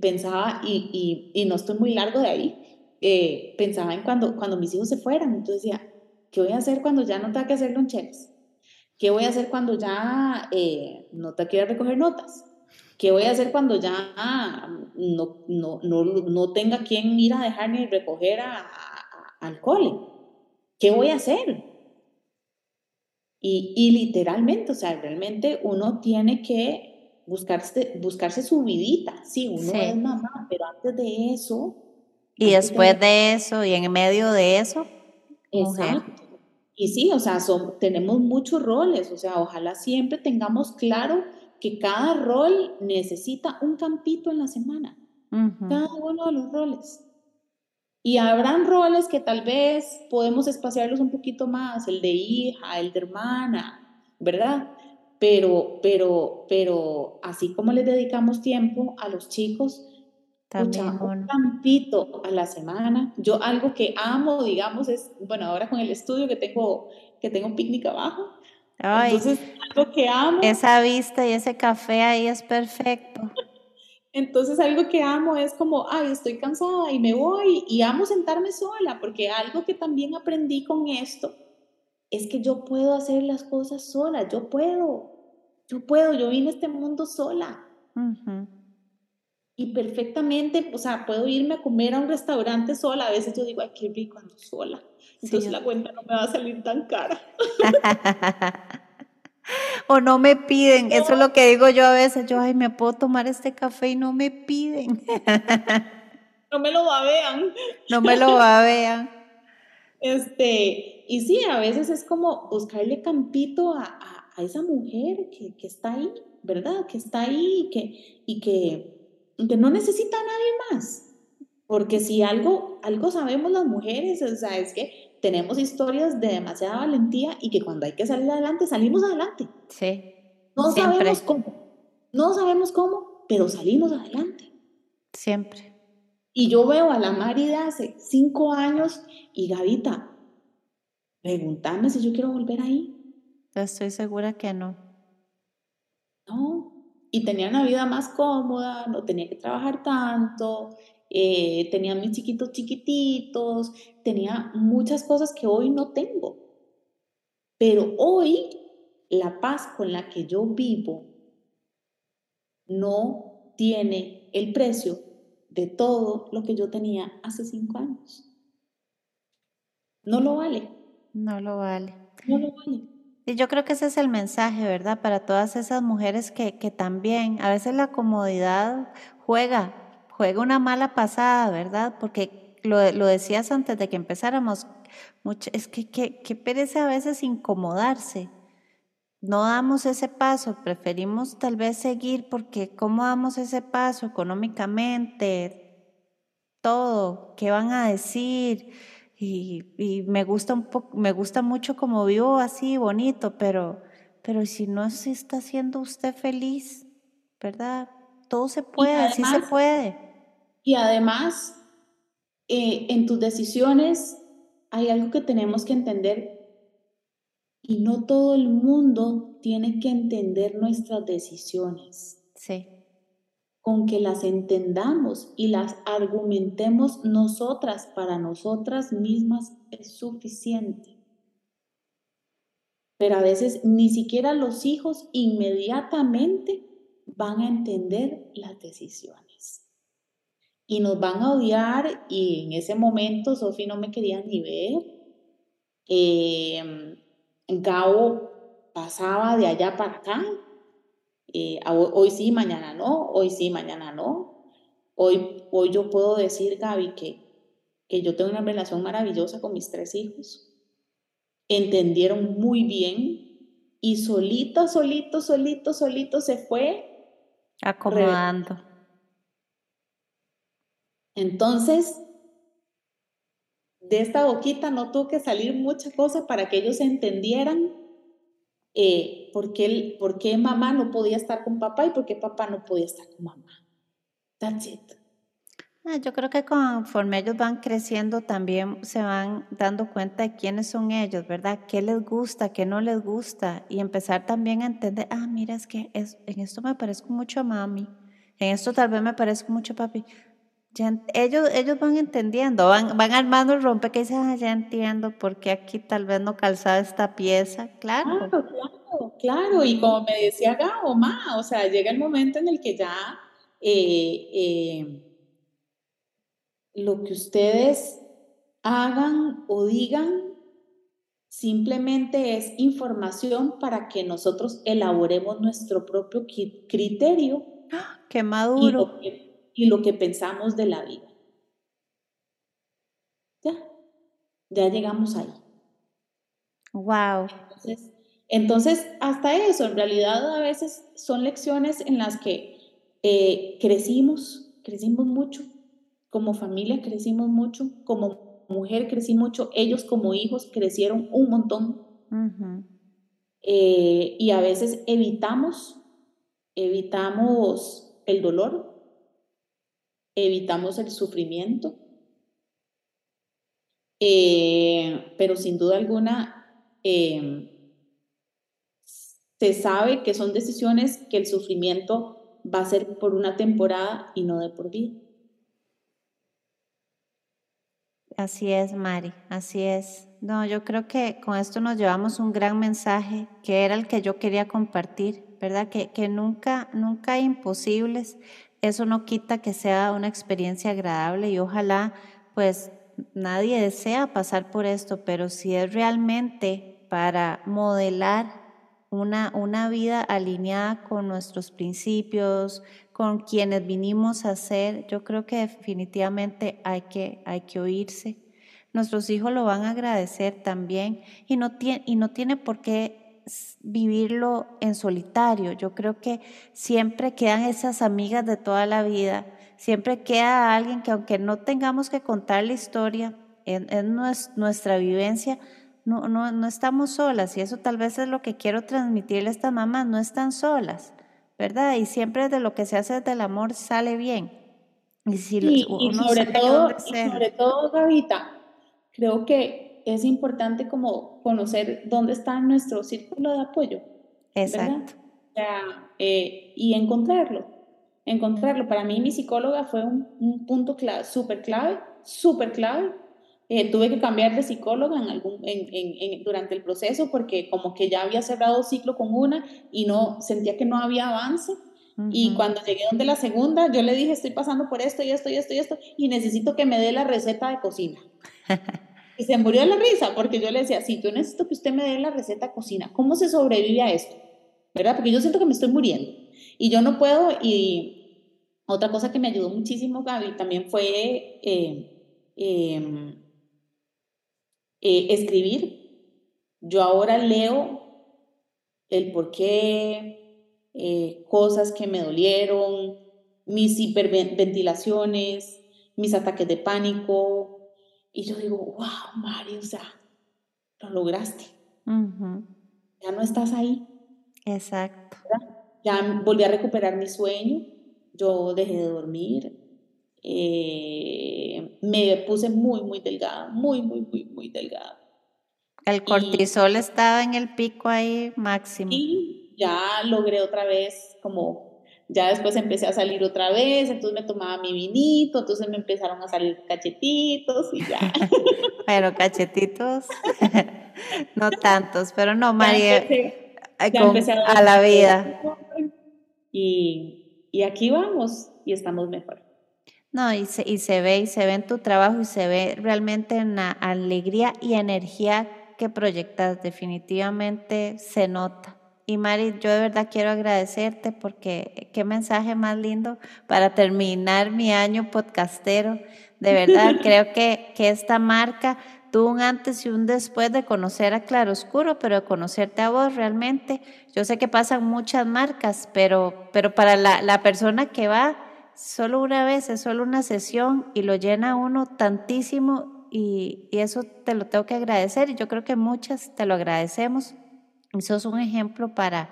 Pensaba, y, y, y no estoy muy largo de ahí, pensaba en cuando, cuando mis hijos se fueran, entonces decía, ¿qué voy a hacer cuando ya no tenga que hacer loncheras? ¿Qué voy a hacer cuando ya eh, no te quiera recoger notas? ¿Qué voy a hacer cuando ya no, no, no, no tenga quien ir a dejar ni recoger a, al cole? ¿Qué voy a hacer? Y, y, literalmente, o sea, realmente uno tiene que buscarse, buscarse su vidita. Sí, uno es mamá, pero antes de eso. Y después de, eso, y en medio de eso. Exacto. Y sí, o sea, son, tenemos muchos roles, o sea, ojalá siempre tengamos claro que cada rol necesita un campito en la semana, cada uno de los roles. Y habrán roles que tal vez podemos espaciarlos un poquito más, el de hija, el de hermana, ¿verdad? Pero, pero, pero así como les dedicamos tiempo a los chicos, También, un campito a la semana. Yo algo que amo, digamos, es, bueno, ahora con el estudio que tengo, que tengo un picnic abajo, entonces, algo que amo. Esa vista y ese café ahí es perfecto. Entonces, algo que amo es como, ay, estoy cansada y me voy y amo sentarme sola, porque algo que también aprendí con esto es que yo puedo hacer las cosas sola, yo puedo, yo puedo, yo vine a este mundo sola. Y perfectamente, o sea, puedo irme a comer a un restaurante sola. A veces yo digo, ay, qué rico ando sola. Entonces la cuenta no me va a salir tan cara. (laughs) o no me piden, eso es lo que digo yo a veces, yo, ay, me puedo tomar este café y no me piden. no me lo babean. (laughs) No me lo babean. Este, y sí, a veces es como buscarle campito a, a, esa mujer que, que, está ahí, ¿verdad? Que está ahí y que, y que, que no necesita a nadie más. Porque si algo, algo sabemos las mujeres, o sea, es que tenemos historias de demasiada valentía y que cuando hay que salir adelante, salimos adelante. Sí. No sabemos cómo. No sabemos cómo, pero salimos adelante. Siempre. Y yo veo a la Mari de hace cinco años y Gavita, pregúntame si yo quiero volver ahí. Estoy segura que no. No. Y tenía una vida más cómoda, no tenía que trabajar tanto, eh, tenía mis chiquitos chiquititos, tenía muchas cosas que hoy no tengo. Pero hoy la paz con la que yo vivo no tiene el precio de todo lo que yo tenía hace cinco años. No lo vale. No lo vale. No lo vale. Y yo creo que ese es el mensaje, ¿verdad? Para todas esas mujeres que, que también a veces la comodidad juega juega una mala pasada, ¿verdad? Porque lo, decías antes de que empezáramos, es que, que, pereza a veces incomodarse. No damos ese paso, preferimos tal vez seguir porque ¿cómo damos ese paso económicamente? Todo, ¿qué van a decir? Y, me gusta un poco, me gusta mucho como vivo así, bonito, pero, pero si no se está haciendo usted feliz, ¿verdad? Todo se puede, sí se puede. Y además, eh, en tus decisiones hay algo que tenemos que entender y no todo el mundo tiene que entender nuestras decisiones. Sí. Con que las entendamos y las argumentemos nosotras para nosotras mismas es suficiente. Pero a veces ni siquiera los hijos inmediatamente van a entender las decisiones y nos van a odiar y en ese momento Sofi no me quería ni ver. Eh, Gabo pasaba de allá para acá. Eh, hoy sí, mañana no, hoy sí, mañana no. Hoy, hoy yo puedo decir, Gaby, que, que yo tengo una relación maravillosa con mis tres hijos. Entendieron muy bien y solito, solito, solito, solito se fue acomodando. Entonces, de esta boquita no tuvo que salir mucha cosa para que ellos entendieran eh, por, qué, por, qué, mamá no podía estar con papá y por qué papá no podía estar con mamá. That's it. Ah, yo creo que conforme ellos van creciendo también se van dando cuenta de quiénes son ellos, ¿verdad? ¿Qué les gusta, qué no les gusta? Y empezar también a entender, ah, mira, es que es, en esto me parezco mucho a mami, en esto tal vez me parezco mucho a papi ellos, ellos van entendiendo, van, van armando el rompe que dicen, ah, ya entiendo por qué aquí tal vez no calzaba esta pieza, claro. Claro, claro, y como me decía Gabo, ma, o sea, llega el momento en el que ya eh, eh, lo que ustedes hagan o digan simplemente es información para que nosotros elaboremos nuestro propio criterio. ¡Ah! ¡Qué maduro! Y lo que, pensamos de la vida. Ya, ya llegamos ahí. Wow. Entonces, hasta eso, en realidad a veces son lecciones en las que eh, crecimos, crecimos mucho, como familia crecimos mucho, como mujer crecí mucho, ellos como hijos crecieron un montón. Eh, y a veces evitamos, evitamos el dolor, evitamos el sufrimiento, eh, pero sin duda alguna se sabe que son decisiones que el sufrimiento va a ser por una temporada y no de por vida. Así es, Mari, así es. No, yo creo que con esto nos llevamos un gran mensaje que era el que yo quería compartir, ¿verdad? Que, que nunca, nunca hay imposibles. Eso no quita que sea una experiencia agradable y ojalá, pues, nadie desea pasar por esto, pero si es realmente para modelar una, una vida alineada con nuestros principios, con quienes vinimos a ser, yo creo que definitivamente hay que, hay que oírse. Nuestros hijos lo van a agradecer también y no, tiene, y no tiene por qué vivirlo en solitario. Yo creo que siempre quedan esas amigas de toda la vida, siempre queda alguien que aunque no tengamos que contar la historia, en, en nuestra vivencia, no, no, no estamos solas y eso tal vez es lo que quiero transmitirle a estas mamás, no están solas, ¿verdad? Y siempre de lo que se hace desde el amor sale bien. Y, si sobre, todo, sobre todo, Gavita, creo que es importante como conocer dónde está nuestro círculo de apoyo. Exacto. Eh, y encontrarlo, encontrarlo. Para mí mi psicóloga fue un, un punto clave, súper clave, súper clave, eh, tuve que cambiar de psicóloga en algún, en, durante el proceso porque como que ya había cerrado ciclo con una y no sentía que no había avance. Y cuando llegué donde la segunda, yo le dije, estoy pasando por esto y esto y esto y esto y necesito que me dé la receta de cocina. (laughs) y se murió de la risa porque yo le decía, sí, yo necesito que usted me dé la receta cocina. ¿Cómo se sobrevive a esto? ¿Verdad? Porque yo siento que me estoy muriendo y yo no puedo. Y otra cosa que me ayudó muchísimo, Gaby, también fue... Eh, em, eh, escribir. Yo ahora leo el por qué, eh, cosas que me dolieron, mis hiperventilaciones, mis ataques de pánico. Y yo digo, wow, Mario, o sea, lo lograste. Ya no estás ahí. Exacto. Ya volví a recuperar mi sueño. Yo dejé de dormir. Eh, me puse muy, muy delgada, muy, muy, muy, muy delgada. El cortisol estaba en el pico ahí máximo. Y ya logré otra vez, como ya después empecé a salir otra vez, entonces me tomaba mi vinito, entonces me empezaron a salir cachetitos y ya. (laughs) pero cachetitos, (laughs) no tantos, pero no, María, a, la vida. Y, y aquí vamos y estamos mejor. No, y se, y se ve, y se ve en tu trabajo, y se ve realmente en la alegría y energía que proyectas, definitivamente se nota. Y Mari, yo de verdad quiero agradecerte porque qué mensaje más lindo para terminar mi año podcastero. De verdad, (laughs) creo que, que esta marca tuvo un antes y un después de conocer a Claroscuro, pero de conocerte a vos realmente. Yo sé que pasan muchas marcas, pero, pero para la, la persona que va, solo una vez, es solo una sesión y lo llena uno tantísimo y, eso te lo tengo que agradecer y yo creo que muchas te lo agradecemos. Eso es un ejemplo para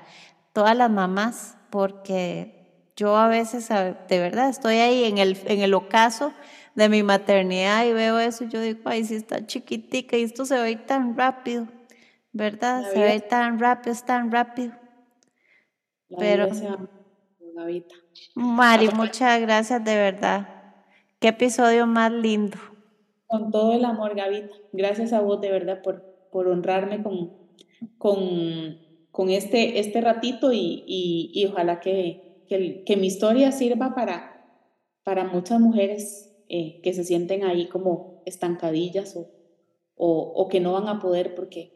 todas las mamás porque yo a veces, de verdad, estoy ahí en el, en el ocaso de mi maternidad y veo eso y yo digo, ay, si está chiquitica y esto se ve tan rápido, ¿verdad? Se ve tan rápido, es tan rápido. Pero... Mari, muchas gracias de verdad. Qué episodio más lindo. Con todo el amor, Gavita. Gracias a vos de verdad por, por honrarme con, con, con este, este ratito y, y, ojalá que, que, que, mi historia sirva para, para muchas mujeres eh, que se sienten ahí como estancadillas o, o, o, que no van a poder porque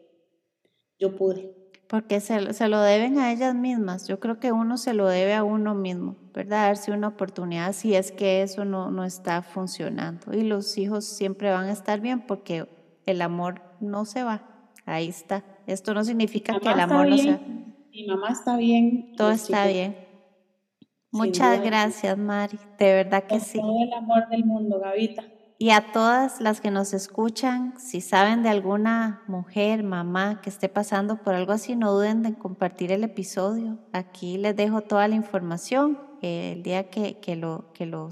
yo pude. Porque se, se, lo deben a ellas mismas. Yo creo que uno se lo debe a uno mismo, ¿verdad? Darse una oportunidad si es que eso no, no está funcionando. Y los hijos siempre van a estar bien porque el amor no se va. Ahí está. Esto no significa que el amor no sea. Mi mamá está bien. Todo está bien. Muchas gracias, Mari. De verdad que sí. Todo el amor del mundo, Gavita. Y a todas las que nos escuchan, si saben de alguna mujer, mamá que esté pasando por algo así, no duden en compartir el episodio. Aquí les dejo toda la información. el día que, que, lo, que, lo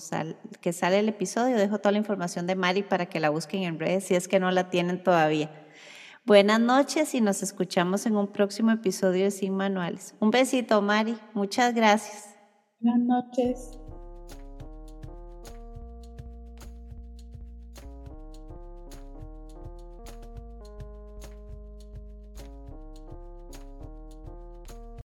que sale el episodio, dejo toda la información de Mari para que la busquen en redes si es que no la tienen todavía. Buenas noches y nos escuchamos en un próximo episodio de Sin Manuales. Un besito, Mari. Muchas gracias. Buenas noches.